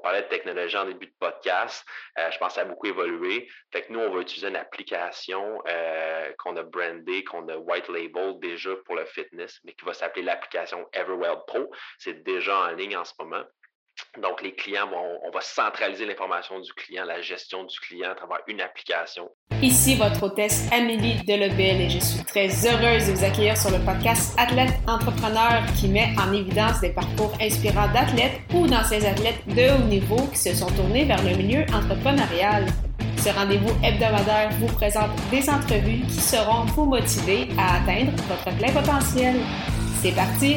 parlait de technologie en début de podcast. je pense que ça a beaucoup évolué. Fait nous, on va utiliser une application qu'on a brandée, qu'on a white label déjà pour le fitness, mais qui va s'appeler l'application Everwell Pro. C'est déjà en ligne en ce moment. Donc, les clients, on va centraliser l'information du client, la gestion du client à travers une application. Ici votre hôtesse Amélie Delebel et je suis très heureuse de vous accueillir sur le podcast Athlète Entrepreneur qui met en évidence des parcours inspirants d'athlètes ou d'anciens athlètes de haut niveau qui se sont tournés vers le milieu entrepreneurial. Ce rendez-vous hebdomadaire vous présente des entrevues qui seront vous motiver à atteindre votre plein potentiel. C'est parti!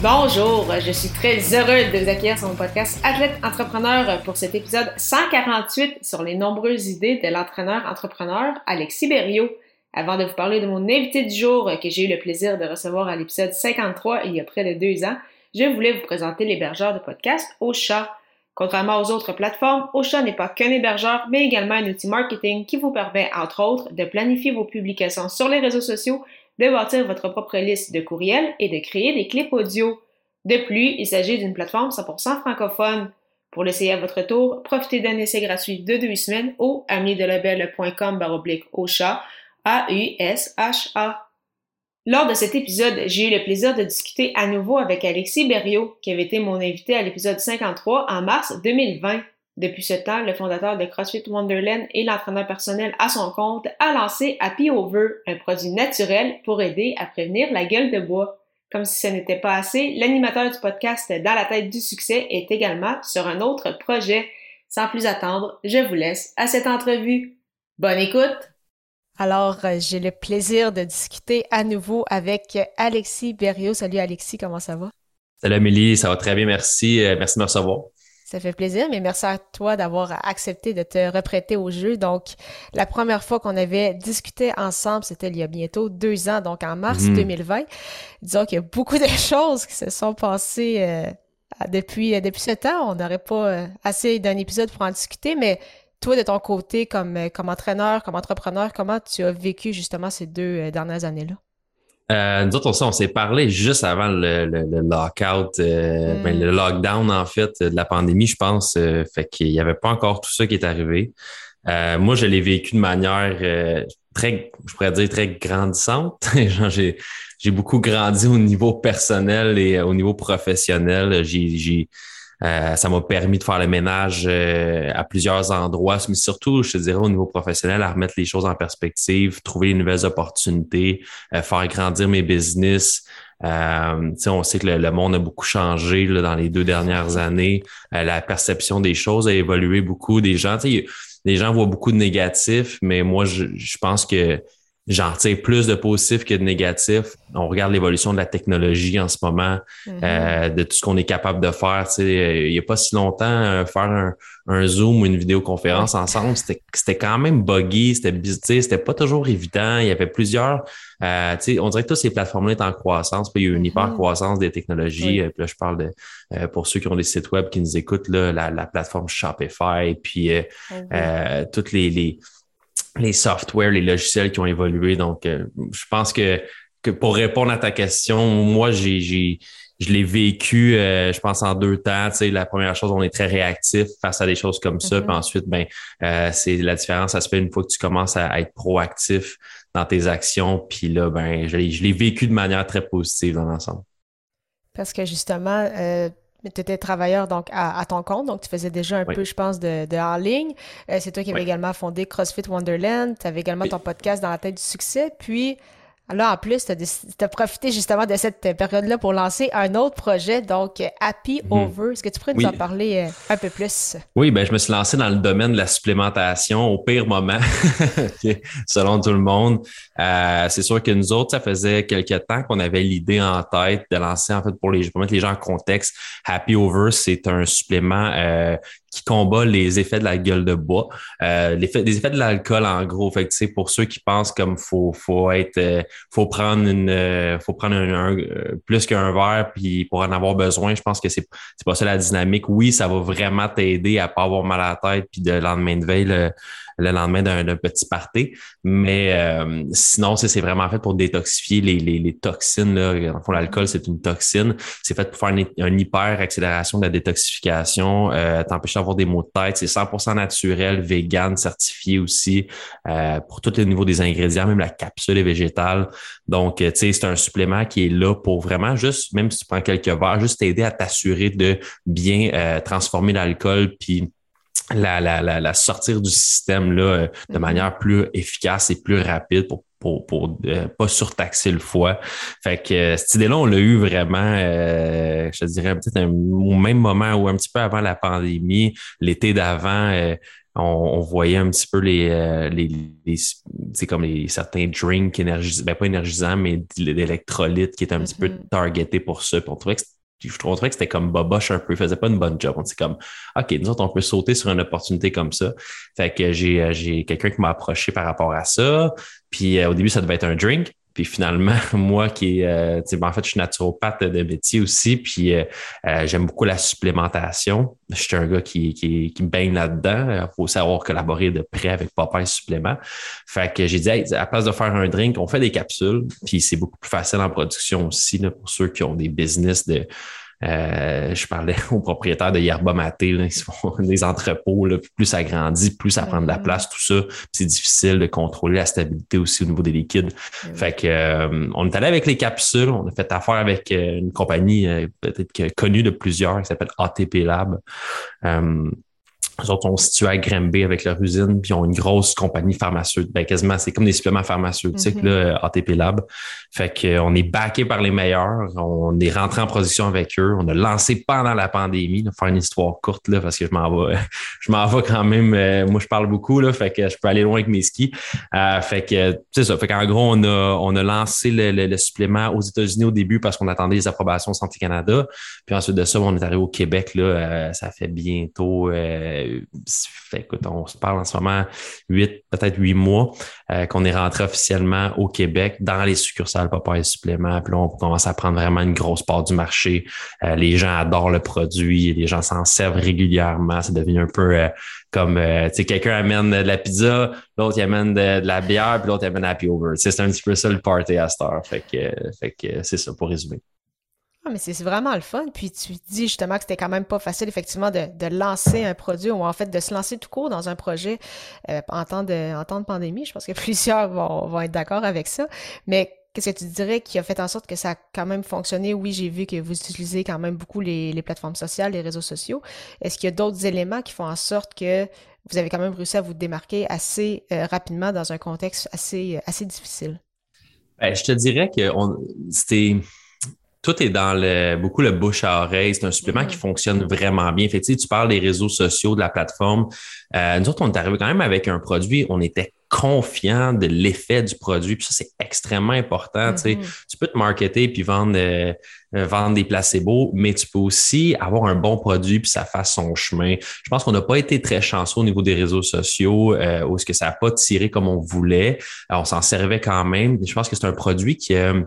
Bonjour, je suis très heureuse de vous accueillir sur mon podcast Athlète Entrepreneur pour cet épisode 148 sur les nombreuses idées de l'entraîneur entrepreneur Alexis Berriot. Avant de vous parler de mon invité du jour que j'ai eu le plaisir de recevoir à l'épisode 53 il y a près de deux ans, je voulais vous présenter l'hébergeur de podcast Ocha. Contrairement aux autres plateformes, Ocha n'est pas qu'un hébergeur, mais également un outil marketing qui vous permet, entre autres, de planifier vos publications sur les réseaux sociaux de bâtir votre propre liste de courriels et de créer des clips audio. De plus, il s'agit d'une plateforme 100% francophone. Pour l'essayer à votre tour, profitez d'un essai gratuit de deux semaines au amidelabel.com baroblique chat, A-U-S-H-A. Lors de cet épisode, j'ai eu le plaisir de discuter à nouveau avec Alexis Berriot, qui avait été mon invité à l'épisode 53 en mars 2020. Depuis ce temps, le fondateur de CrossFit Wonderland et l'entraîneur personnel à son compte a lancé Happy Over, un produit naturel pour aider à prévenir la gueule de bois. Comme si ce n'était pas assez, l'animateur du podcast Dans la tête du succès est également sur un autre projet. Sans plus attendre, je vous laisse à cette entrevue. Bonne écoute! Alors, euh, j'ai le plaisir de discuter à nouveau avec Alexis Berriot. Salut Alexis, comment ça va? Salut Amélie, ça va très bien, merci. Euh, merci de me recevoir. Ça fait plaisir, mais merci à toi d'avoir accepté de te reprêter au jeu. Donc, la première fois qu'on avait discuté ensemble, c'était il y a bientôt deux ans, donc en mars 2020. Mhm. Disons qu'il y a beaucoup de choses qui se sont passées euh, depuis, euh, depuis ce temps. On n'aurait pas euh, assez d'un épisode pour en discuter, mais toi, de ton côté, comme, comme entraîneur, comme entrepreneur, comment tu as vécu justement ces deux dernières années-là? Euh, nous autres, on, s'est parlé juste avant le, le, le lockout, euh, ben, le mm. lockdown, en fait, de la pandémie, je pense. Euh, fait qu'il n'y avait pas encore tout ça qui est arrivé. Euh, moi, je l'ai vécu de manière très, je pourrais dire, très grandissante. j'ai, j'ai beaucoup grandi au niveau personnel et au niveau professionnel. J'ai, j'ai, euh, ça m'a permis de faire le ménage euh, à plusieurs endroits, mais surtout, je te dirais, au niveau professionnel, à remettre les choses en perspective, trouver de nouvelles opportunités, euh, faire grandir mes business. on sait que le, monde a beaucoup changé là, dans les deux dernières années. la perception des choses a évolué beaucoup. Des gens, les gens voient beaucoup de négatifs, mais moi, je, je pense que j'en tire plus de positifs que de négatifs. On regarde l'évolution de la technologie en ce moment, mm-hmm. euh, de tout ce qu'on est capable de faire. Tu sais, il n'y a pas si longtemps, euh, faire un, un, Zoom ou une vidéoconférence ensemble, c'était quand même buggy, c'était c'était pas toujours évident. Il y avait plusieurs. Euh, tu sais, on dirait que toutes ces plateformes-là sont en croissance. Puis il y a une mm-hmm. hyper-croissance des technologies. Puis là, je parle de euh, pour ceux qui ont des sites web qui nous écoutent, là, la, la plateforme Shopify, puis mm-hmm. toutes les, les les softwares, les logiciels qui ont évolué. Donc, euh, je pense que, que pour répondre à ta question, moi, j'ai, j'ai je l'ai vécu, euh, je pense, en deux temps. Tu sais, la première chose, on est très réactif face à des choses comme ça. Mm-hmm. Puis ensuite, ben, euh, c'est la différence, ça se fait une fois que tu commences à, être proactif dans tes actions. Puis là, ben, je l'ai, je l'ai vécu de manière très positive dans l'ensemble. Parce que justement, tu étais travailleur donc à, ton compte, donc tu faisais déjà un peu, je pense, de, de en ligne. Euh, c'est toi qui avais également fondé CrossFit Wonderland. Tu avais également ton podcast dans la tête du succès. Puis, Là, en plus, tu as, profité justement de cette période-là pour lancer un autre projet, donc Happy mhm. Over. Est-ce que tu pourrais nous en parler euh, un peu plus? Oui, ben, je me suis lancé dans le domaine de la supplémentation au pire moment, selon tout le monde. Euh, c'est sûr que nous autres, ça faisait quelques temps qu'on avait l'idée en tête de lancer, en fait, pour, les, pour mettre les gens en contexte, Happy Over, c'est un supplément euh, qui combat les effets de la gueule de bois, euh, l'effet, des effets de l'alcool en gros. Fait que, pour ceux qui pensent comme faut faut être, euh, faut prendre une, euh, faut prendre un, plus qu'un verre puis pour en avoir besoin, je pense que c'est c'est pas ça la dynamique. Oui, ça va vraiment t'aider à pas avoir mal à la tête puis de lendemain de veille le, le lendemain d'un petit party, mais sinon c'est vraiment fait pour détoxifier les, les, les toxines là. En fond, l'alcool c'est une toxine. C'est fait pour faire une, une hyper accélération de la détoxification, t'empêcher avoir des maux de tête. C'est 100% naturel, vegan, certifié aussi euh, pour tous les niveaux des ingrédients, même la capsule est végétale. Donc, euh, tu sais, c'est un supplément qui est là pour vraiment juste, même si tu prends quelques verres, juste t'aider à t'assurer de bien euh, transformer l'alcool puis la, la, la, sortir du système là, de mm-hmm. manière plus efficace et plus rapide pour pour, pour euh, pas surtaxer le foie. Fait que euh, cette idée-là, on l'a eu vraiment, euh, je dirais peut-être au même moment ou un petit peu avant la pandémie, l'été d'avant, on, voyait un petit peu les, les, c'est comme les certains drinks énergisants, ben pas énergisants, mais d'électrolytes qui étaient un petit peu mm-hmm. targetés pour ça. Puis on trouvait que je trouvais que c'était comme boboche un peu, il faisait pas une bonne job. On s'est comme, OK, nous autres, on peut sauter sur une opportunité comme ça. Fait que j'ai, j'ai quelqu'un qui m'a approché par rapport à ça. Puis euh, au début, ça devait être un drink. Puis finalement, moi qui euh, en fait, je suis naturopathe de métier aussi, puis euh, euh, j'aime beaucoup la supplémentation. Je suis un gars qui, qui, qui baigne là-dedans. Il faut savoir collaborer de près avec Popeye Supplément. Fait que j'ai dit, à la place de faire un drink, on fait des capsules, puis c'est beaucoup plus facile en production aussi pour ceux qui ont des business de euh, je parlais aux propriétaires de Yerba Maté, là, ils font des entrepôts, là, plus ça grandit, plus ça prend de la place, tout ça. C'est difficile de contrôler la stabilité aussi au niveau des liquides. Fait que euh, on est allé avec les capsules, on a fait affaire avec euh, une compagnie peut-être connue de plusieurs qui s'appelle ATP Lab. Nous autres, on se situe à Granby avec leur usine, puis ils ont une grosse compagnie pharmaceutique. Ben, quasiment, c'est comme des suppléments pharmaceutiques, mm-hmm. là, ATP Lab. Fait qu'on est backé par les meilleurs. On est rentré en production avec eux. On a lancé pendant la pandémie, là, faire une histoire courte, là, parce que je m'en vais, je m'en vais quand même. Euh, moi, je parle beaucoup, là, fait que je peux aller loin avec mes skis. Euh, fait que, c'est ça. Fait qu'en gros, on a, on a lancé le, le, supplément aux États-Unis au début parce qu'on attendait les approbations Santé Canada. Puis ensuite de ça, on est arrivé au Québec, là, euh, ça fait bientôt, fait, écoute, on se parle en ce moment huit, peut-être huit mois euh, qu'on est rentré officiellement au Québec dans les succursales et Supplément. Puis là, on commence à prendre vraiment une grosse part du marché. Euh, les gens adorent le produit, les gens s'en servent régulièrement. C'est devenu un peu euh, comme, tu sais, quelqu'un amène de la pizza, l'autre amène de, la bière, puis l'autre amène Happy Over. C'est un petit peu ça le party à cette heure. Fait que, que c'est ça pour résumer. Ah, mais c'est vraiment le fun. Puis tu dis justement que c'était quand même pas facile, effectivement, de, de, lancer un produit ou en fait de se lancer tout court dans un projet euh, en, temps de, en temps de pandémie. Je pense que plusieurs vont, vont être d'accord avec ça. Mais qu'est-ce que tu dirais qui a fait en sorte que ça a quand même fonctionné? Oui, j'ai vu que vous utilisez quand même beaucoup les, les plateformes sociales, les réseaux sociaux. Est-ce qu'il y a d'autres éléments qui font en sorte que vous avez quand même réussi à vous démarquer assez euh, rapidement dans un contexte assez, euh, assez difficile? Ben, je te dirais que c'était tout est dans le beaucoup le bouche à oreille. C'est un supplément qui mm-hmm. fonctionne vraiment bien. Fait tu parles des réseaux sociaux, de la plateforme. Euh, nous autres, on est arrivé quand même avec un produit, on était confiant de l'effet du produit. Puis ça, c'est extrêmement important. Tu mm-hmm. peux te marketer puis vendre, euh, vendre des placebos, mais tu peux aussi avoir un bon produit puis ça fasse son chemin. Je pense qu'on n'a pas été très chanceux au niveau des réseaux sociaux euh, où est-ce que ça n'a pas tiré comme on voulait. on s'en servait quand même. Je pense que c'est un produit qui euh,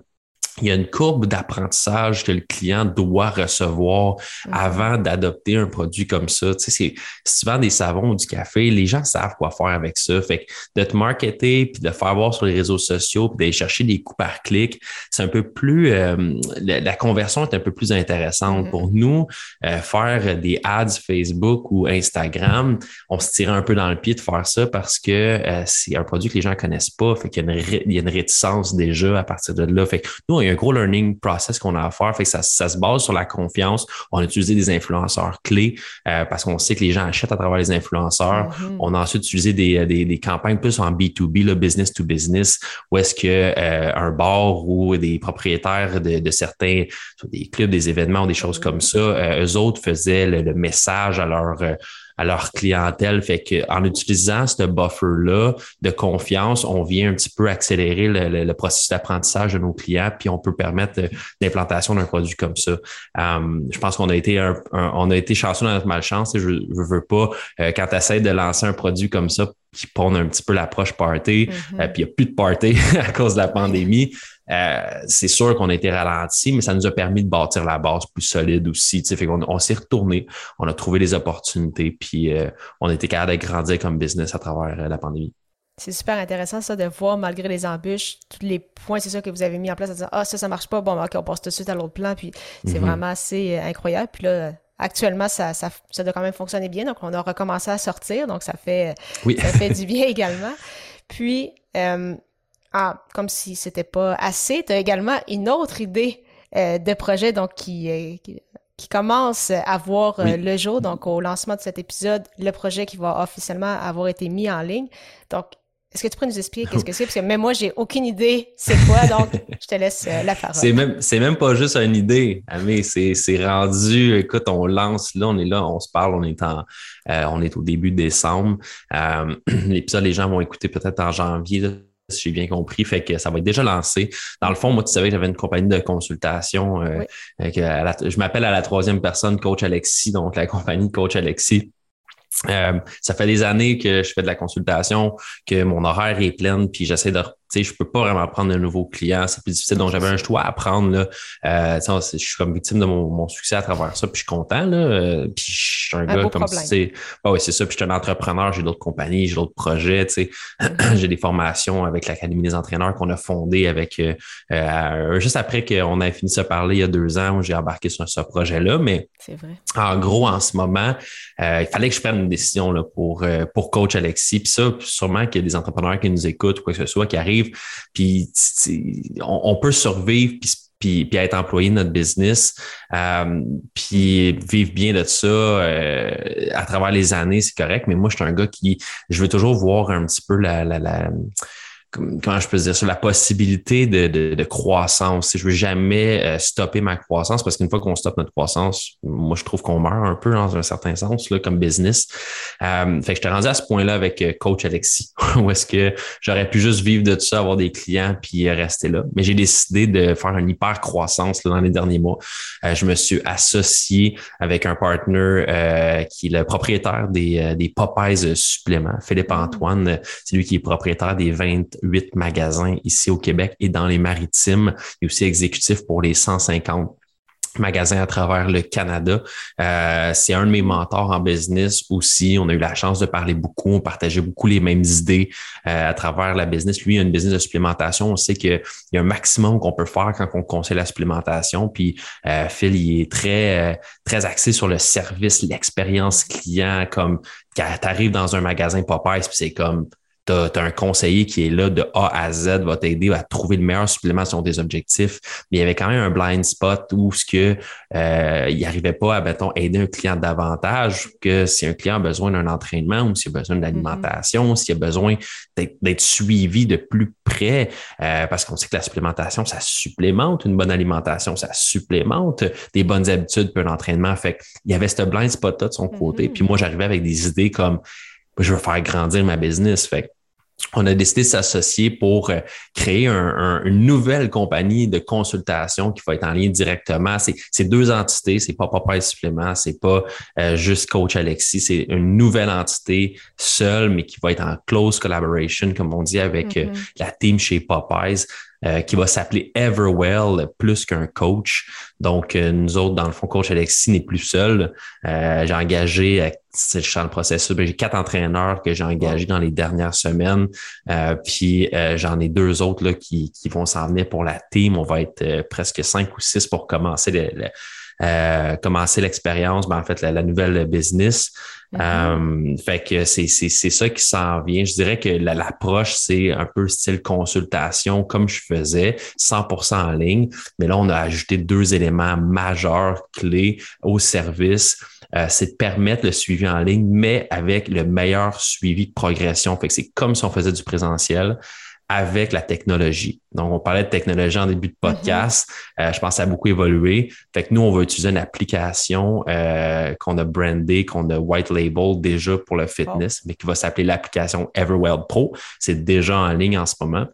il y a une courbe d'apprentissage que le client doit recevoir mhm. avant d'adopter un produit comme ça. Tu sais, c'est, si tu vends des savons ou du café, les gens savent quoi faire avec ça. Fait que de te marketer puis de faire voir sur les réseaux sociaux puis d'aller chercher des coûts par clic, c'est un peu plus, euh, la, conversion est un peu plus intéressante pour mhm. nous. Euh, faire des ads Facebook ou Instagram, on se tire un peu dans le pied de faire ça parce que euh, c'est un produit que les gens connaissent pas. Fait qu'il y a une, il y a une réticence déjà à partir de là. Fait que nous, il y a un gros learning process qu'on a à faire. Fait que ça, ça se base sur la confiance. On a utilisé des influenceurs clés euh, parce qu'on sait que les gens achètent à travers les influenceurs. Mm-hmm. On a ensuite utilisé des, des, des, campagnes plus en B2B, le business to business, où est-ce que euh, un bar ou des propriétaires de, de, certains des clubs, des événements ou des choses mm-hmm. comme ça, euh, eux autres faisaient le, message à leur à leur clientèle. Fait que en utilisant ce buffer-là de confiance, on vient un petit peu accélérer le, processus d'apprentissage de nos clients, puis on peut permettre euh, l'implantation d'un produit comme ça. Euh, je pense qu'on a été un, on a été chanceux dans notre malchance. Je, je veux pas euh, quand tu essaies de lancer un produit comme ça qui pondent un petit peu l'approche party, mm-hmm. puis il n'y a plus de party à cause de la pandémie. Euh, c'est sûr qu'on a été ralenti, mais ça nous a permis de bâtir la base plus solide aussi. Fait qu'on on s'est retourné, on a trouvé des opportunités, puis euh, on a été capable de grandir comme business à travers euh, la pandémie. C'est super intéressant ça de voir malgré les embûches, tous les points, c'est ça que vous avez mis en place, à dire ah ça ça marche pas, bon ok on passe tout de suite à l'autre plan, puis c'est mm-hmm. vraiment assez incroyable. Puis là actuellement ça, ça, ça doit quand même fonctionner bien, donc on a recommencé à sortir, donc ça fait ça fait du bien également. Puis ah, comme si c'était pas assez, tu as également une autre idée euh, de projet donc qui, euh, qui, commence à voir euh, le jour. Donc, au lancement de cet épisode, le projet qui va officiellement avoir été mis en ligne. Donc, est-ce que tu pourrais nous expliquer qu'est-ce que c'est? Parce que même moi, j'ai aucune idée c'est quoi, donc je te laisse la parole. C'est même, c'est même pas juste une idée, mais c'est, c'est rendu, écoute, on lance, là, on est là, on se parle, on est en, on est au début décembre. l'épisode, les gens vont écouter peut-être en janvier, si j'ai bien compris. Fait que ça va être déjà lancé. Dans le fond, moi, tu savais que j'avais une compagnie de consultation. Euh, je m'appelle à la troisième personne Coach Alexis, donc la compagnie Coach Alexis. Euh, ça fait des années que je fais de la consultation, que mon horaire est plein, puis j'essaie de sais, je peux pas vraiment prendre de nouveaux clients. C'est plus difficile. Donc, j'avais un choix à prendre. Là. Euh, je suis comme victime de mon, succès à travers ça. Puis je suis content. Là. Euh, puis je suis un, gars comme si ah oui, c'est ça. Puis je suis un entrepreneur, j'ai d'autres compagnies, j'ai d'autres projets. Tu sais. J'ai des formations avec l'Académie des entraîneurs qu'on a fondé avec euh, euh, juste après qu'on ait fini de se parler il y a deux ans où j'ai embarqué sur ce projet-là. Mais vrai. en gros, en ce moment, il fallait que je prenne une décision là, pour, pour coach Alexis. Puis ça, sûrement qu'il y a des entrepreneurs qui nous écoutent ou quoi que ce soit qui arrivent puis on, peut survivre, puis puis, être employé de notre business, euh, puis vivre bien de ça euh, à travers les années, c'est correct. Mais moi, je suis un gars qui, je veux toujours voir un petit peu la, la, la comment je peux dire ça, la possibilité de, de, de croissance. Je veux jamais euh, stopper ma croissance parce qu'une fois qu'on stoppe notre croissance, moi, je trouve qu'on meurt un peu dans un certain sens, là, comme business. Euh, fait que je t'ai rendu à ce point-là avec euh, Coach Alexis, où est-ce que j'aurais pu juste vivre de tout ça, avoir des clients, puis rester là. Mais j'ai décidé de faire une hyper croissance là, dans les derniers mois. je me suis associé avec un partner qui est le propriétaire des, des Popeyes suppléments, Philippe mmh. Antoine. C'est lui qui est propriétaire des 20 huit magasins ici au Québec et dans les maritimes et aussi exécutif pour les 150 magasins à travers le Canada. Euh, c'est un de mes mentors en business aussi. On a eu la chance de parler beaucoup, on partageait beaucoup les mêmes idées euh, à travers la business. Lui, il a une business de supplémentation. On sait qu'il y a un maximum qu'on peut faire quand on conseille la supplémentation. Puis euh, Phil, il est très, très axé sur le service, l'expérience client, comme quand tu arrives dans un magasin Popeyes, puis c'est comme tu as, un conseiller qui est là de A à Z, va t'aider à trouver le meilleur supplément sur des objectifs. Mais il y avait quand même un blind spot où ce que euh, il n'arrivait pas à, mettons, aider un client davantage que si un client a besoin d'un entraînement ou s'il a besoin d'alimentation, mm-hmm. s'il a besoin d'être suivi de plus près, euh, parce qu'on sait que la supplémentation, ça supplémente une bonne alimentation, ça supplémente des bonnes habitudes pour l'entraînement. Fait il y avait ce blind spot-là de son côté. Mm-hmm. Puis moi, j'arrivais avec des idées comme je veux faire grandir ma business. Fait on a décidé de s'associer pour euh, créer une nouvelle compagnie de consultation qui va être en lien directement. C'est deux entités, c'est pas Papa Supplément, c'est pas euh, juste Coach Alexis, c'est une nouvelle entité seule, mais qui va être en close collaboration, comme on dit, avec euh, mm-hmm. la team chez Popeyes. Euh, qui va s'appeler Everwell plus qu'un coach. Donc, euh, nous autres, dans le fond, coach Alexis n'est plus seul. Euh, j'ai engagé, c'est le processus, ben, j'ai quatre entraîneurs que j'ai engagés dans les dernières semaines. puis j'en ai deux autres là, qui, qui vont s'en venir pour la team. On va être presque cinq ou six pour commencer le euh, commencer l'expérience, ben, en fait, la, nouvelle business. Mm-hmm. Euh, fait que c'est, c'est, c'est ça qui s'en vient. Je dirais que l'approche, c'est un peu style consultation, comme je faisais, 100% en ligne. Mais là, on a ajouté deux éléments majeurs, clés au service. Euh, c'est de permettre le suivi en ligne, mais avec le meilleur suivi de progression. Fait que c'est comme si on faisait du présentiel avec la technologie. Donc, on parlait de technologie en début de mm-hmm. podcast. je pense que ça a beaucoup évolué. Fait que nous, on va utiliser une application qu'on a brandée, qu'on a white label déjà pour le fitness, mais qui va s'appeler l'application Everwell Pro. C'est déjà en ligne en ce moment.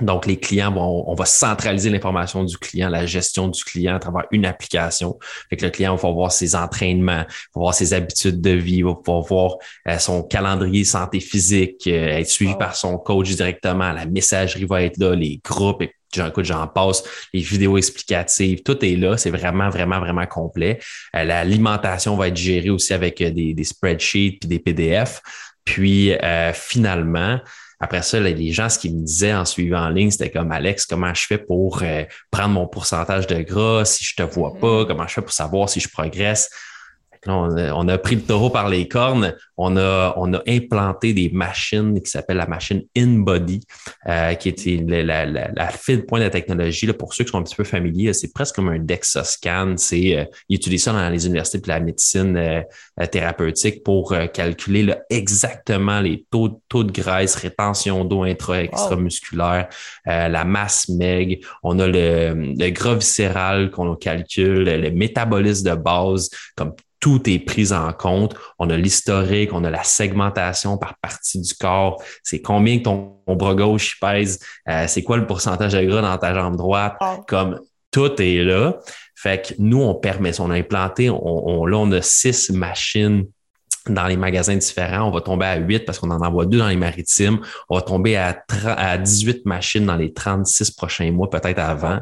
Donc, les clients, vont, on va centraliser l'information du client, la gestion du client à travers une application. Fait que le client va voir ses entraînements, va voir ses habitudes de vie, va pouvoir voir euh, son calendrier santé physique, euh, être suivi par son coach directement. La messagerie va être là, les groupes, et j'en passe, les vidéos explicatives, tout est là. C'est vraiment, vraiment, vraiment complet. Euh, l'alimentation va être gérée aussi avec des, des spreadsheets puis des PDF. Puis finalement, après ça, les gens, ce qu'ils me disaient en suivant en ligne, c'était comme Alex, comment je fais pour euh, prendre mon pourcentage de gras si je te vois pas? Mm-hmm. Comment je fais pour savoir si je progresse? On, a, pris le taureau par les cornes. On a, on a implanté des machines qui s'appellent la machine InBody, euh, qui était la, la, la, point de la technologie. Là, pour ceux qui sont un petit peu familiers, c'est presque comme un DEXA-scan. C'est, euh, ils utilisent ça dans les universités de la médecine euh, thérapeutique pour calculer exactement les taux, taux de graisse, rétention d'eau intra-extramusculaire, la masse MEG. On a le, le gras viscéral qu'on calcule, le métabolisme de base, comme tout est pris en compte. On a l'historique, on a la segmentation par partie du corps. C'est combien que ton, bras gauche pèse, euh, c'est quoi le pourcentage de gras dans ta jambe droite? Comme tout est là. Fait que nous, on permet, on a implanté, on, là, on a six machines dans les magasins différents. On va tomber à 8 parce qu'on en envoie deux dans les maritimes. On va tomber à, à 18 machines dans les 36 prochains mois, peut-être avant.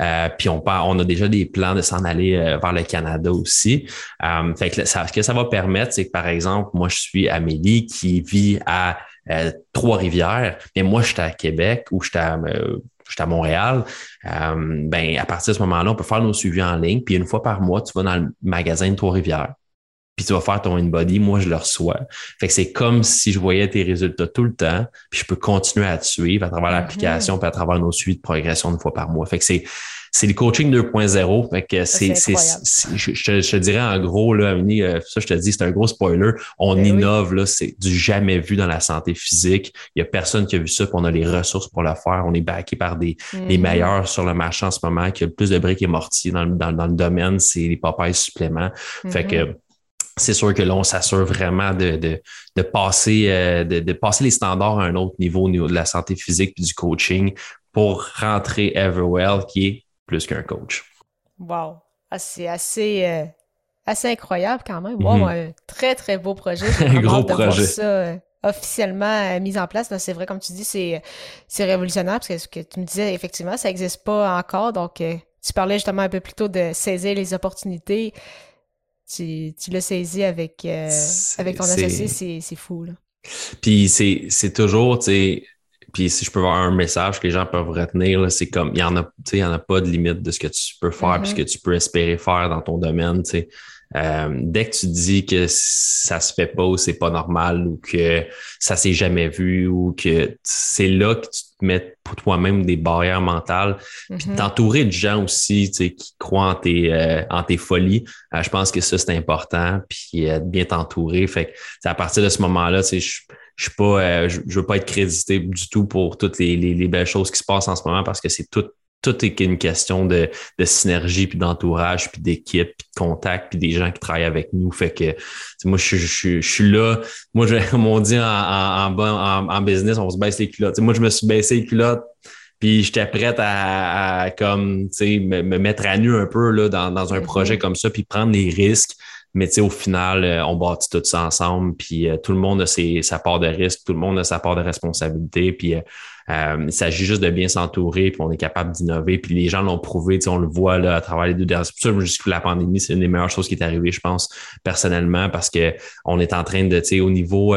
Euh, puis on, on a déjà des plans de s'en aller euh, vers le Canada aussi. Euh, fait que ça, ce que ça va permettre, c'est que par exemple, moi, je suis Amélie qui vit à Trois-Rivières, mais moi, je suis à Québec ou je suis à à Montréal, ben à partir de ce moment-là, on peut faire nos suivis en ligne. Puis une fois par mois, tu vas dans le magasin de Trois-Rivières puis tu vas faire ton in-body, moi je le reçois. Fait que c'est comme si je voyais tes résultats tout le temps, puis je peux continuer à te suivre à travers mhm. l'application, puis à travers nos suites de progression une fois par mois. Fait que c'est c'est le coaching 2.0. Fait que c'est, c'est, je, je, te dirais en gros, là, euh, ça, je te dis, c'est un gros spoiler. On ben innove, là, c'est du jamais vu dans la santé physique. Il y a personne qui a vu ça, puis on a les ressources pour le faire. On est backé par des, les mhm. meilleurs sur le marché en ce moment, qui a le plus de briques et mortiers dans, dans, dans le domaine, c'est les papayes suppléments. Fait que, mhm c'est sûr que là, on s'assure vraiment de, de, de passer, euh, de, de, passer les standards à un autre niveau au niveau de la santé physique et du coaching pour rentrer Everwell, qui est plus qu'un coach. Wow! Ah, c'est assez, euh, assez incroyable quand même. Wow, mhm. un très, très beau projet. un gros projet. ça euh, officiellement mis en place. C'est vrai, comme tu dis, c'est, c'est révolutionnaire parce que ce que tu me disais, effectivement, ça n'existe pas encore. Donc, tu parlais justement un peu plus tôt de saisir les opportunités tu, tu l'as saisi avec, euh, avec ton associé, c'est fou. Là. Puis c'est toujours, tu sais, puis si je peux avoir un message que les gens peuvent retenir, c'est comme il y en a, tu sais, il y en a pas de limite de ce que tu peux faire, mm ce que tu peux espérer faire dans ton domaine, tu sais. Euh, dès que tu dis que ça se fait pas ou c'est pas normal ou que ça s'est jamais vu ou que c'est là que tu te mets pour toi-même des barrières mentales, puis mm-hmm. t'entourer de gens aussi tu sais, qui croient en tes, euh, en tes folies, euh, je pense que ça c'est important, puis de bien t'entourer. Fait que à partir de ce moment-là, tu sais, je je suis pas, je, veux pas être crédité du tout pour toutes les, les, les, belles choses qui se passent en ce moment parce que c'est tout tout est une question de, de synergie, puis d'entourage, puis d'équipe, puis de contact, puis des gens qui travaillent avec nous. Fait que moi, je, je, je, suis là. Moi, je, comme on dit en, en, en, en, business, on se baisse les culottes. moi, je me suis baissé les culottes, puis j'étais prête à, à comme me, me mettre à nu un peu là, dans, dans un mm-hmm. projet comme ça, puis prendre des risques. Mais tu sais, au final, euh, on bâtit tout ça ensemble, puis euh, tout le monde a ses, sa part de risque, tout le monde a sa part de responsabilité, puis euh, il s'agit juste de bien s'entourer, puis on est capable d'innover, puis les gens l'ont prouvé, on le voit là, à travers les deux dernières. Ça la pandémie, c'est une des meilleures choses qui est arrivée, je pense, personnellement, parce que on est en train de, tu sais, au niveau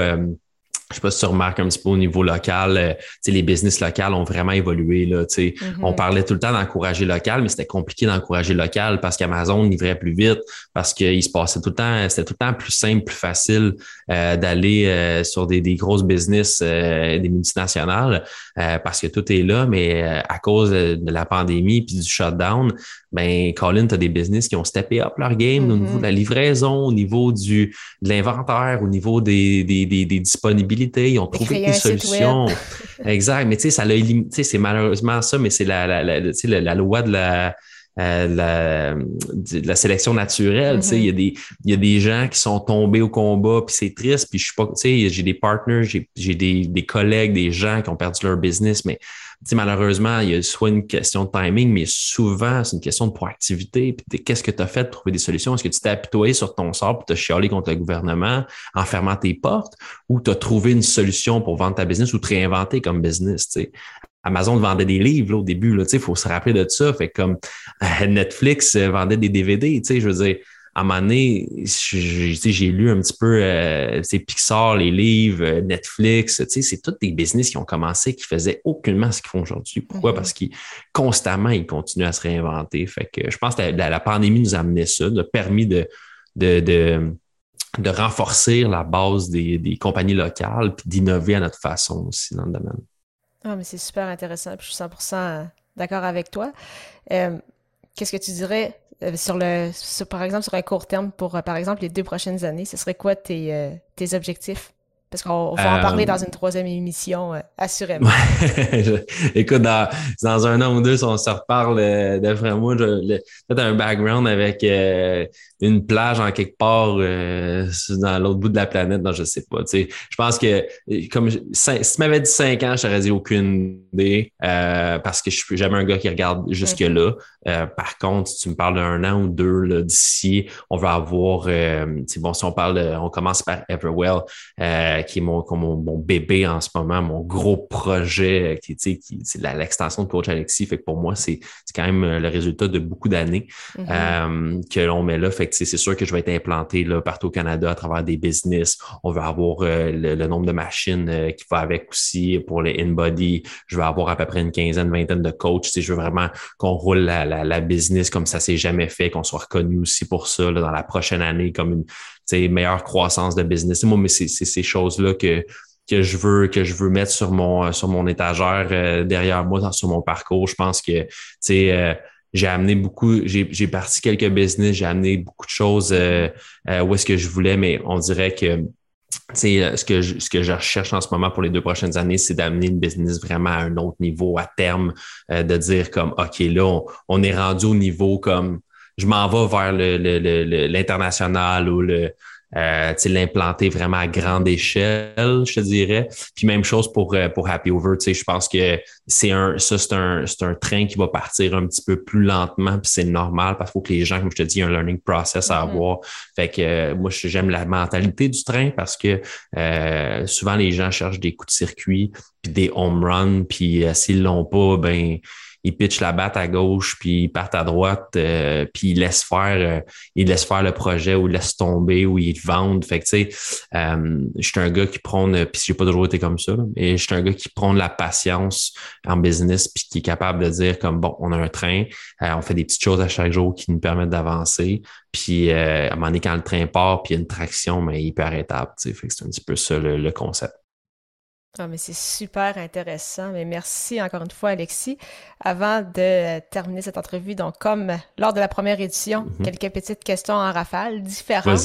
je sais pas si tu remarques un petit peu au niveau local, euh, les business locales ont vraiment évolué. Là, mm-hmm. On parlait tout le temps d'encourager local, mais c'était compliqué d'encourager local parce qu'Amazon livrait plus vite, parce qu'il se passait tout le temps, c'était tout le temps plus simple, plus facile euh, d'aller euh, sur des, des, grosses business, des multinationales, parce que tout est là, mais à cause de, la pandémie puis du shutdown, ben, Colin, tu as des business qui ont steppé up leur game au niveau de mm-hmm. la livraison, au niveau du, de l'inventaire, au niveau des, des, des, disponibilités. Ils ont trouvé des solutions. exact. Mais tu sais, ça l'a c'est malheureusement ça, mais c'est la, la, la, la, loi de la, euh, la, la, sélection naturelle. Il, y a des, il y a des gens qui sont tombés au combat, puis c'est triste, puis je suis pas, j'ai des partners, j'ai des, des collègues, des gens qui ont perdu leur business, mais malheureusement, il y a soit une question de timing, mais souvent, c'est une question de proactivité. Puis qu'est-ce que tu as fait pour trouver des solutions? Est-ce que tu t'es apitoyé sur ton sort pour te chialer contre le gouvernement en fermant tes portes ou tu as trouvé une solution pour vendre ta business ou te réinventer comme business? Amazon vendait des livres au début, il faut se rappeler de ça. Fait comme euh, Netflix euh, vendait des DVD, je veux dire, à un moment donné, j'ai lu un petit peu euh, Pixar, les livres, Netflix, c'est tous des business qui ont commencé, qui faisaient aucunement ce qu'ils font aujourd'hui. Pourquoi? Mm-hmm. Parce qu'ils constamment, ils continuent à se réinventer. Fait que je pense que la, pandémie nous a amené ça, nous a permis de, de, de, renforcer la base des, des compagnies locales puis d'innover à notre façon aussi dans le domaine. Ah, mais c'est super intéressant. je suis 100% d'accord avec toi. Euh, qu'est-ce que tu dirais euh, sur le, par exemple, sur un court terme pour, euh, par exemple, les deux prochaines années? Ce serait quoi tes, tes objectifs? Parce qu'on va en parler dans une troisième émission, assurément. Écoute, dans, dans, un an ou deux, si on se reparle, euh, d'après moi, peut-être un background avec une plage en quelque part euh, dans l'autre bout de la planète, non, je sais pas. Tu sais, je pense que comme si tu m'avais dit cinq ans, je t'aurais dit aucune idée euh, parce que je suis jamais un gars qui regarde jusque là. Euh, par contre, si tu me parles d'un an ou deux d'ici, on va avoir, euh, bon, si on parle, on commence par Everwell, qui est mon, mon, bébé en ce moment, mon gros projet, qui, qui c'est l'extension de Coach Alexis. Fait que pour moi, c'est quand même le résultat de beaucoup d'années mm-hmm. que l'on met là. Fait c'est sûr que je vais être implanté là, partout au Canada à travers des business. On va avoir euh, le, nombre de machines euh, qui va avec aussi pour les in-body. Je vais avoir à peu près une quinzaine, vingtaine de coachs. Je veux vraiment qu'on roule la, la, business comme ça s'est jamais fait, qu'on soit reconnu aussi pour ça dans la prochaine année comme une meilleure croissance de business. Moi, mais c'est ces choses-là que que je veux que je veux mettre sur mon sur mon étagère euh, derrière moi sur mon parcours je pense que tu sais j'ai amené beaucoup, j'ai parti quelques business, j'ai amené beaucoup de choses euh, euh, où est-ce que je voulais, mais on dirait que ce que, je, ce que je recherche en ce moment pour les deux prochaines années, c'est d'amener une business vraiment à un autre niveau à terme, euh, de dire comme OK, là, on, est rendu au niveau comme je m'en vais vers l'international le, le, ou le euh, l'implanter vraiment à grande échelle, je te dirais. Puis même chose pour, euh, pour Happy Over. Je pense que c'est un, ça, c'est un, c'est un train qui va partir un petit peu plus lentement, puis c'est normal parce qu'il faut que les gens, comme je te dis, un learning process à mm-hmm. avoir. Fait que euh, moi, j'aime la mentalité du train parce que euh, souvent les gens cherchent des coups de circuit, puis des home runs, puis s'ils l'ont pas, ben ils pitchent la batte à gauche, puis ils partent à droite, euh, puis ils laissent faire, euh, ils laissent faire le projet ou ils laissent tomber ou ils vendent. Fait que tu sais, euh, je suis un gars qui prend, puis j'ai pas toujours été comme ça, mais je suis un gars qui prend de la patience en business, puis qui est capable de dire comme bon, on a un train, on fait des petites choses à chaque jour qui nous permettent d'avancer. Puis à un moment donné, quand le train part, puis il y a une traction, mais il peut arrêter. Fait que c'est un petit peu ça le concept. Ah, mais c'est super intéressant. Mais merci encore une fois, Alexis. Avant de terminer cette entrevue, donc comme lors de la première édition, mhm. quelques petites questions en rafale, différentes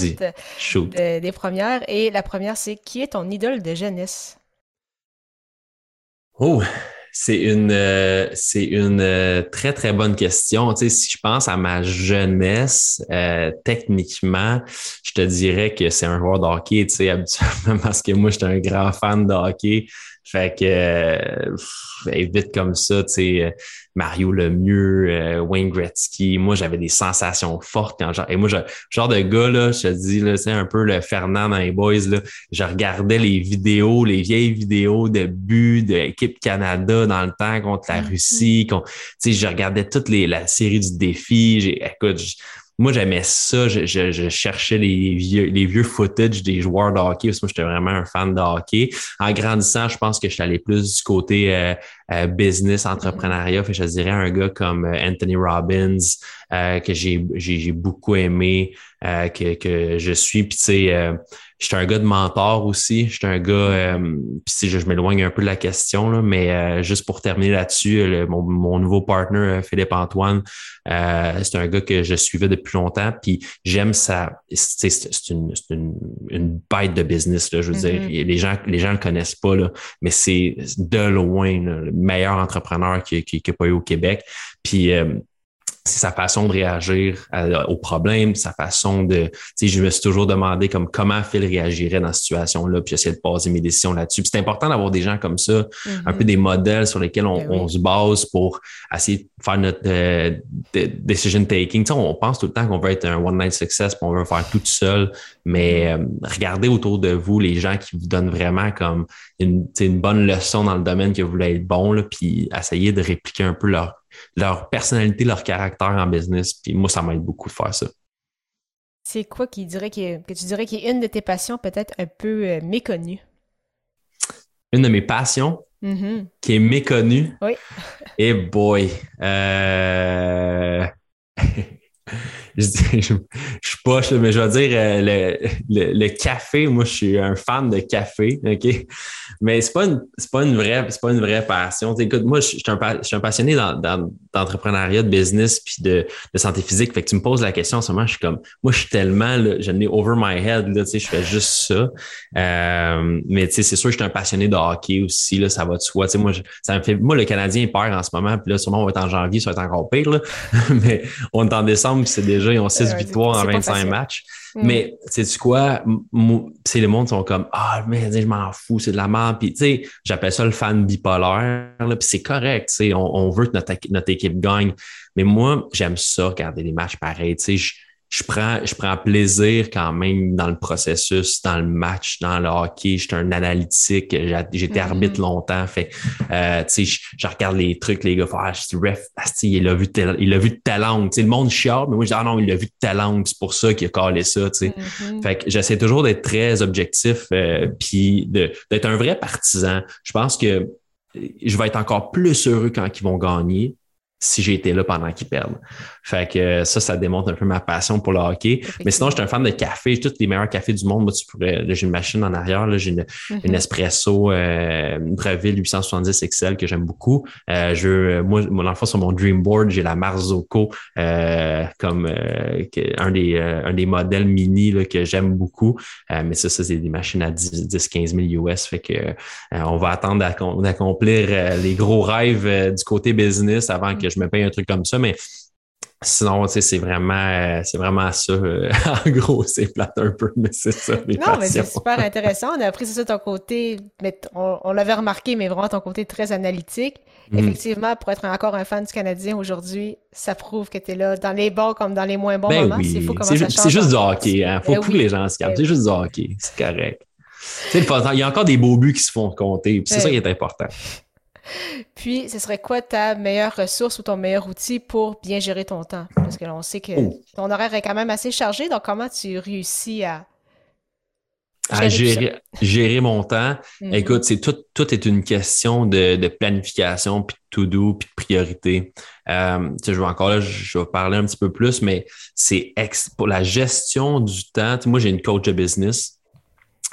des premières. Et la première, c'est qui est ton idole de jeunesse? Oh, c'est une, euh, c'est une euh, très, très bonne question. Tu sais, si je pense à ma jeunesse, euh, techniquement, je te dirais que c'est un joueur de hockey, tu sais, habituellement, parce que moi, j'étais un grand fan de hockey. Fait que euh, vite comme ça, tu sais, euh, Mario Lemieux, euh, Wayne Gretzky, moi j'avais des sensations fortes quand genre et moi je, genre de gars là, je te dis là, c'est un peu le Fernand dans les boys là, je regardais les vidéos, les vieilles vidéos de buts de l'équipe Canada dans le temps contre la mm-hmm. Russie, tu sais, je regardais toute les la série du défi, j'ai écoute, moi, j'aimais ça. Je, je, cherchais les vieux, les vieux footage des joueurs de hockey parce que moi, j'étais vraiment un fan de hockey. En grandissant, je pense que je suis allé plus du côté euh, business, entrepreneuriat. Fait, je dirais un gars comme Anthony Robbins, que j'ai, j'ai, beaucoup aimé, que, que je suis. Puis tu sais, J'étais un gars de mentor aussi. J'étais un gars, euh, puis si je, m'éloigne un peu de la question, là, mais euh, juste pour terminer là-dessus, mon, mon, nouveau partner, euh, Philippe Antoine, c'est un gars que je suivais depuis longtemps, puis j'aime ça. C'est une, une, une bête de business, là, je veux dire. Mm-hmm. Les gens les gens le connaissent pas, là, mais c'est de loin le meilleur entrepreneur qu'il qui, qui, a pas eu au Québec. Puis c'est sa façon de réagir aux problèmes, sa façon de, tu sais, je me suis toujours demandé comme comment Phil réagirait dans cette situation-là, puis j'essaie de baser mes décisions là-dessus. c'est important d'avoir des gens comme ça, un peu mm-hmm. des modèles sur lesquels on, ben se base pour essayer de faire notre euh, decision taking. Tu sais, on pense tout le temps qu'on veut être un one night success, puis on veut faire tout seul, mais mm-hmm. euh, regardez autour de vous les gens qui vous donnent vraiment comme une, une bonne leçon dans le domaine que vous voulez être bon, là, puis essayez de répliquer un peu leur leur personnalité, leur caractère en business. Puis moi, ça m'aide beaucoup de faire ça. C'est quoi qui dirait que, tu dirais qui est une de tes passions peut-être un peu euh, méconnue? Une de mes passions mm-hmm. qui est méconnue? Oui. Et eh boy! Euh... je, je, suis poche, mais je vais dire euh, le, le, le, café. Moi, je suis un fan de café, OK? Mais c'est pas pas une vraie, pas une vraie passion. écoute, moi, je suis un, je suis un passionné d'entrepreneuriat, de business puis de, de, santé physique. Fait que tu me poses la question en ce moment, je suis comme, moi, je suis tellement, là, je over my head, là, je fais juste ça. Euh, mais tu sais, c'est sûr que je suis un passionné de hockey aussi, là, ça va de soi. Moi, ça me fait, moi, le Canadien perd en ce moment, puis là, sûrement, on va être en janvier, ça va être encore pire, là. mais on est en décembre, c'est déjà ils ont six victoires en 25 matchs. Mm. Mais sais tu quoi? C'est le monde sont comme Ah, mais je m'en fous, c'est de la merde. Puis tu sais, j'appelle ça le fan bipolaire. Puis c'est correct, tu sais, on, on, veut que notre, notre équipe gagne. Mais moi, j'aime ça, regarder des matchs pareils. Tu sais, je prends, je prends plaisir quand même dans le processus, dans le match, dans le hockey. J'étais un analytique, j'étais mm-hmm. arbitre longtemps. Fait, euh, tu sais, je, regarde les trucs, les gars, ah, je ref, il l'a vu, il a vu de ta langue. Tu sais, le monde chiale, mais moi, je dis, ah non, il l'a vu de ta langue, c'est pour ça qu'il a collé ça, tu sais. Mm-hmm. Fait que j'essaie toujours d'être très objectif, euh, puis d'être un vrai partisan. Je pense que je vais être encore plus heureux quand ils vont gagner si j'ai été là pendant qu'ils perdent. Fait que ça, ça démontre un peu ma passion pour le hockey. Mais sinon, je suis un fan de café. Tous les meilleurs cafés du monde, moi, tu pourrais. J'ai une machine en arrière. J'ai une, mm-hmm. une, espresso euh, Breville 870 XL que j'aime beaucoup. Euh, je, moi, dans le fond, sur mon Dream Board, j'ai la Marzocco euh, comme euh, un, des, euh, un des modèles mini là, que j'aime beaucoup. mais ça, ça, c'est des machines à 10-15 000 US. Fait que on va attendre d'accomplir les gros rêves du côté business avant que je me paye un truc comme ça. Mais Sinon, tu sais, c'est vraiment, euh, c'est vraiment ça. Euh, en gros, c'est plate un peu, mais c'est ça. non, mais c'est super intéressant. On a appris c'est ça ton côté, mais on, l'avait remarqué, mais vraiment ton côté très analytique. Mm. Effectivement, pour être encore un fan du Canadien aujourd'hui, ça prouve que tu es là dans les bons comme dans les moins bons ben moments. Oui. C'est fou comment ça C'est juste du hockey. Hein. Faut ben que les gens se calment. Ben c'est juste du hockey. C'est correct. Il y a encore des beaux buts qui se font compter. C'est ça qui est important. Puis, ce serait quoi ta meilleure ressource ou ton meilleur outil pour bien gérer ton temps? Parce que là, on sait que oh. ton horaire est quand même assez chargé, donc comment tu réussis à... À gérer, gérer mon temps? Mhm. Écoute, c'est tout, tout est une question de, planification, puis de to-do, puis de priorité. Euh, je vais encore là, je vais parler un petit peu plus, mais c'est pour la gestion du temps. moi, j'ai une coach de business.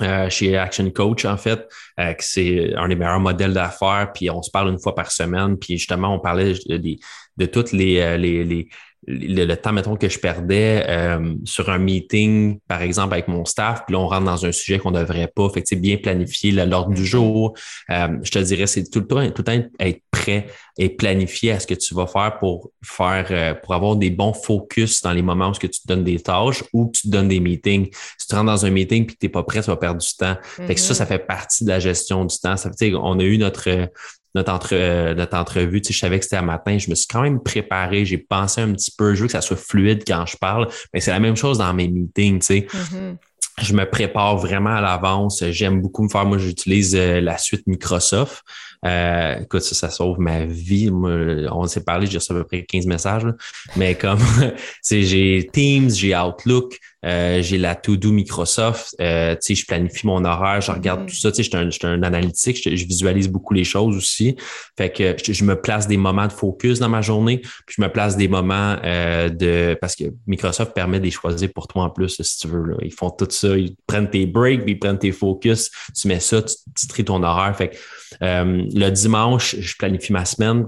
Euh, chez Action Coach, en fait, euh, c'est un des meilleurs modèles d'affaires, puis on se parle une fois par semaine, puis justement, on parlait de, de, toutes les, euh, les, les, le, temps, mettons, que je perdais euh, sur un meeting, par exemple, avec mon staff, puis là, on rentre dans un sujet qu'on ne devrait pas. Fait que, bien planifier l'ordre du mm-hmm. jour. Euh, je te dirais, c'est tout le temps, tout le temps être prêt et planifier à ce que tu vas faire pour faire, euh, pour avoir des bons focus dans les moments où tu te donnes des tâches ou que tu te donnes des meetings. Si tu rentres dans un meeting puis que tu n'es pas prêt, tu vas perdre du temps. Fait que ça, ça mm-hmm. fait partie de la gestion du temps. Ça, on a eu notre notre, entre, euh, notre entrevue. Tu sais, je savais que c'était à matin. Je me suis quand même préparé. J'ai pensé un petit peu. Je veux que ça soit fluide quand je parle. Mais c'est la même chose dans mes meetings. Tu sais. Mm-hmm. Je me prépare vraiment à l'avance. J'aime beaucoup me faire. Moi, j'utilise euh, la suite Microsoft. Euh, écoute, ça, ça sauve ma vie. on s'est parlé, j'ai reçu à peu près 15 messages, mais comme j'ai Teams, j'ai Outlook, euh, j'ai la To-Do Microsoft, euh, je planifie mon horaire, je regarde mm-hmm. tout ça, je suis un, un analytique, je, visualise beaucoup les choses aussi. Fait que je, me place des moments de focus dans ma journée, puis je me place des moments euh, de... Parce que Microsoft permet de les choisir pour toi en plus, si tu veux. Là. Ils font tout ça, ils prennent tes breaks, puis ils prennent tes focus, tu mets ça, tu, tu tries ton horaire. Fait que euh, le dimanche, je planifie ma semaine.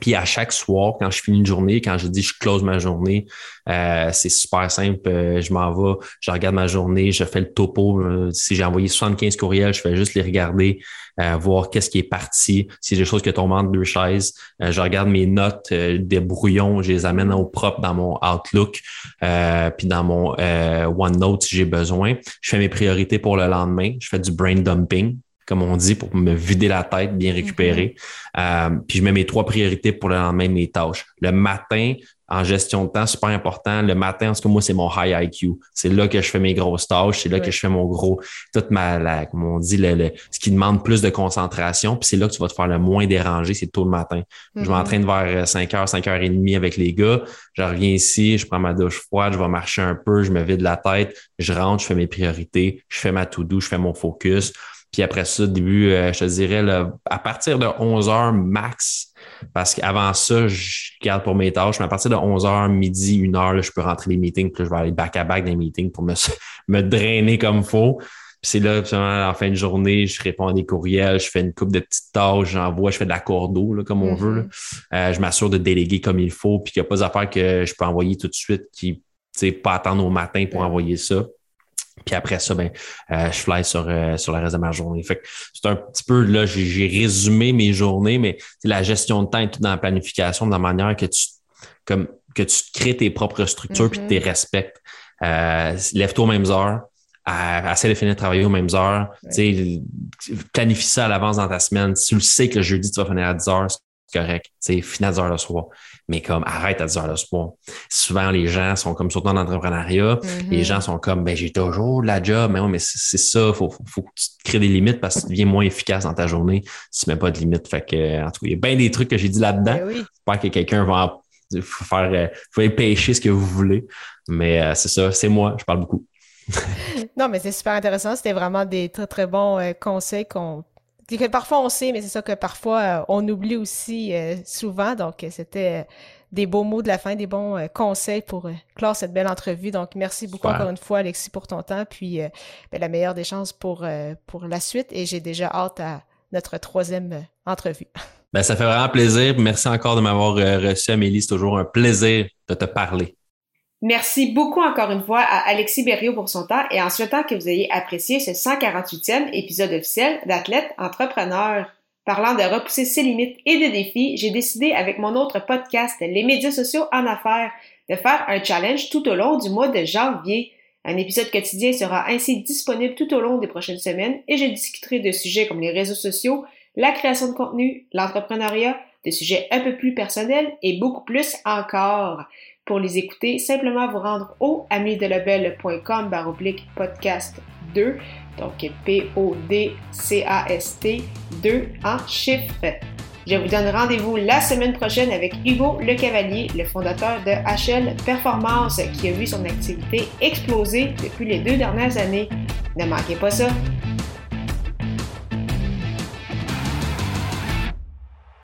Puis à chaque soir, quand je finis une journée, quand je dis je close ma journée, euh, c'est super simple. Euh, je m'en vais, je regarde ma journée, je fais le topo. Euh, si j'ai envoyé 75 courriels, je fais juste les regarder, voir qu'est-ce qui est parti. Si j'ai des choses qui tombent entre deux chaises, je regarde mes notes, des brouillons, je les amène au propre dans mon Outlook, puis dans mon OneNote si j'ai besoin. Je fais mes priorités pour le lendemain. Je fais du brain dumping comme on dit, pour me vider la tête, bien récupérer. Mm-hmm. Euh, puis je mets mes trois priorités pour le lendemain, mes tâches. Le matin, en gestion de temps, super important. Le matin, en tout cas, moi, c'est mon high IQ. C'est là que je fais mes grosses tâches. C'est là que je fais mon gros, toute ma, la, comme on dit, le, ce qui demande plus de concentration. Puis c'est là que tu vas te faire le moins déranger, c'est tôt le matin. Je mm-hmm. m'entraîne vers 5h, euh, 5h30 avec les gars. Je reviens ici, je prends ma douche froide, je vais marcher un peu, je me vide la tête, je rentre, je fais mes priorités, je fais ma to-do, je fais mon focus. Puis après ça, début, euh, je te dirais, à partir de 11 heures max, parce qu'avant ça, je garde pour mes tâches, mais à partir de 11 heures, midi, 1 heure, là, je peux rentrer les meetings, puis là, je vais aller back-à-back dans les meetings pour me, me drainer comme il faut. Puis c'est là, en fin de journée, je réponds à des courriels, je fais une coupe de petites tâches, j'envoie, je fais de la cordeau, là, comme on veut. Mm-hmm. Euh, je m'assure de déléguer comme il faut, puis qu'il n'y a pas d'affaires que je peux envoyer tout de suite qui, tu sais, pas attendre au matin pour envoyer ça. Puis après ça, ben, euh, je fly sur, euh, sur le reste de ma journée. Fait c'est un petit peu, là, j'ai résumé mes journées, mais la gestion de temps et tout dans la planification, de la manière que tu, comme, que tu crées tes propres structures puis que tu les mm-hmm. respectes. Euh, lève-toi aux mêmes heures. essaie de finir de travailler aux mêmes heures. Planifie ça à l'avance dans ta semaine. Si tu le sais que le jeudi, tu vas finir à 10 heures, c'est correct. Finir à 10 heures le soir mais comme arrête à 10 heures le soir. Souvent, les gens sont comme, surtout dans l'entrepreneuriat, mm-hmm. les gens sont comme, ben, j'ai toujours de la job, mais, mais c'est ça, faut, faut, que tu crées des limites parce que tu deviens moins efficace dans ta journée si tu mets pas de limites. Fait que, en tout cas, il y a bien des trucs que j'ai dit là-dedans. Ben pas que quelqu'un va faire, euh, faut pêcher ce que vous voulez. Mais euh, c'est ça, c'est moi, je parle beaucoup. non, mais c'est super intéressant. C'était vraiment des très, très bons euh, conseils qu'on que parfois on sait, mais c'est ça que parfois euh, on oublie aussi euh, souvent. Donc, euh, c'était des beaux mots de la fin, des bons conseils pour clore cette belle entrevue. Donc, merci beaucoup encore une fois, Alexis, pour ton temps. Puis, ben, la meilleure des chances pour, pour la suite. Et j'ai déjà hâte à notre troisième entrevue. Ben, ça fait vraiment plaisir. Merci encore de m'avoir reçu, Amélie. C'est toujours un plaisir de te parler. Merci beaucoup encore une fois à Alexis Berriot pour son temps et en souhaitant que vous ayez apprécié ce 148e épisode officiel d'Athlète Entrepreneur. Parlant de repousser ses limites et de défis, j'ai décidé avec mon autre podcast, Les médias sociaux en affaires, de faire un challenge tout au long du mois de janvier. Un épisode quotidien sera ainsi disponible tout au long des prochaines semaines et je discuterai de sujets comme les réseaux sociaux, la création de contenu, l'entrepreneuriat, des sujets un peu plus personnels et beaucoup plus encore. Pour les écouter, simplement vous rendre au amidelabel.com baroblique podcast 2, donc P-O-D-C-A-S-T 2 en chiffres. Je vous donne rendez-vous la semaine prochaine avec Hugo Le Cavalier, le fondateur de HL Performance, qui a vu son activité exploser depuis les deux dernières années. Ne manquez pas ça!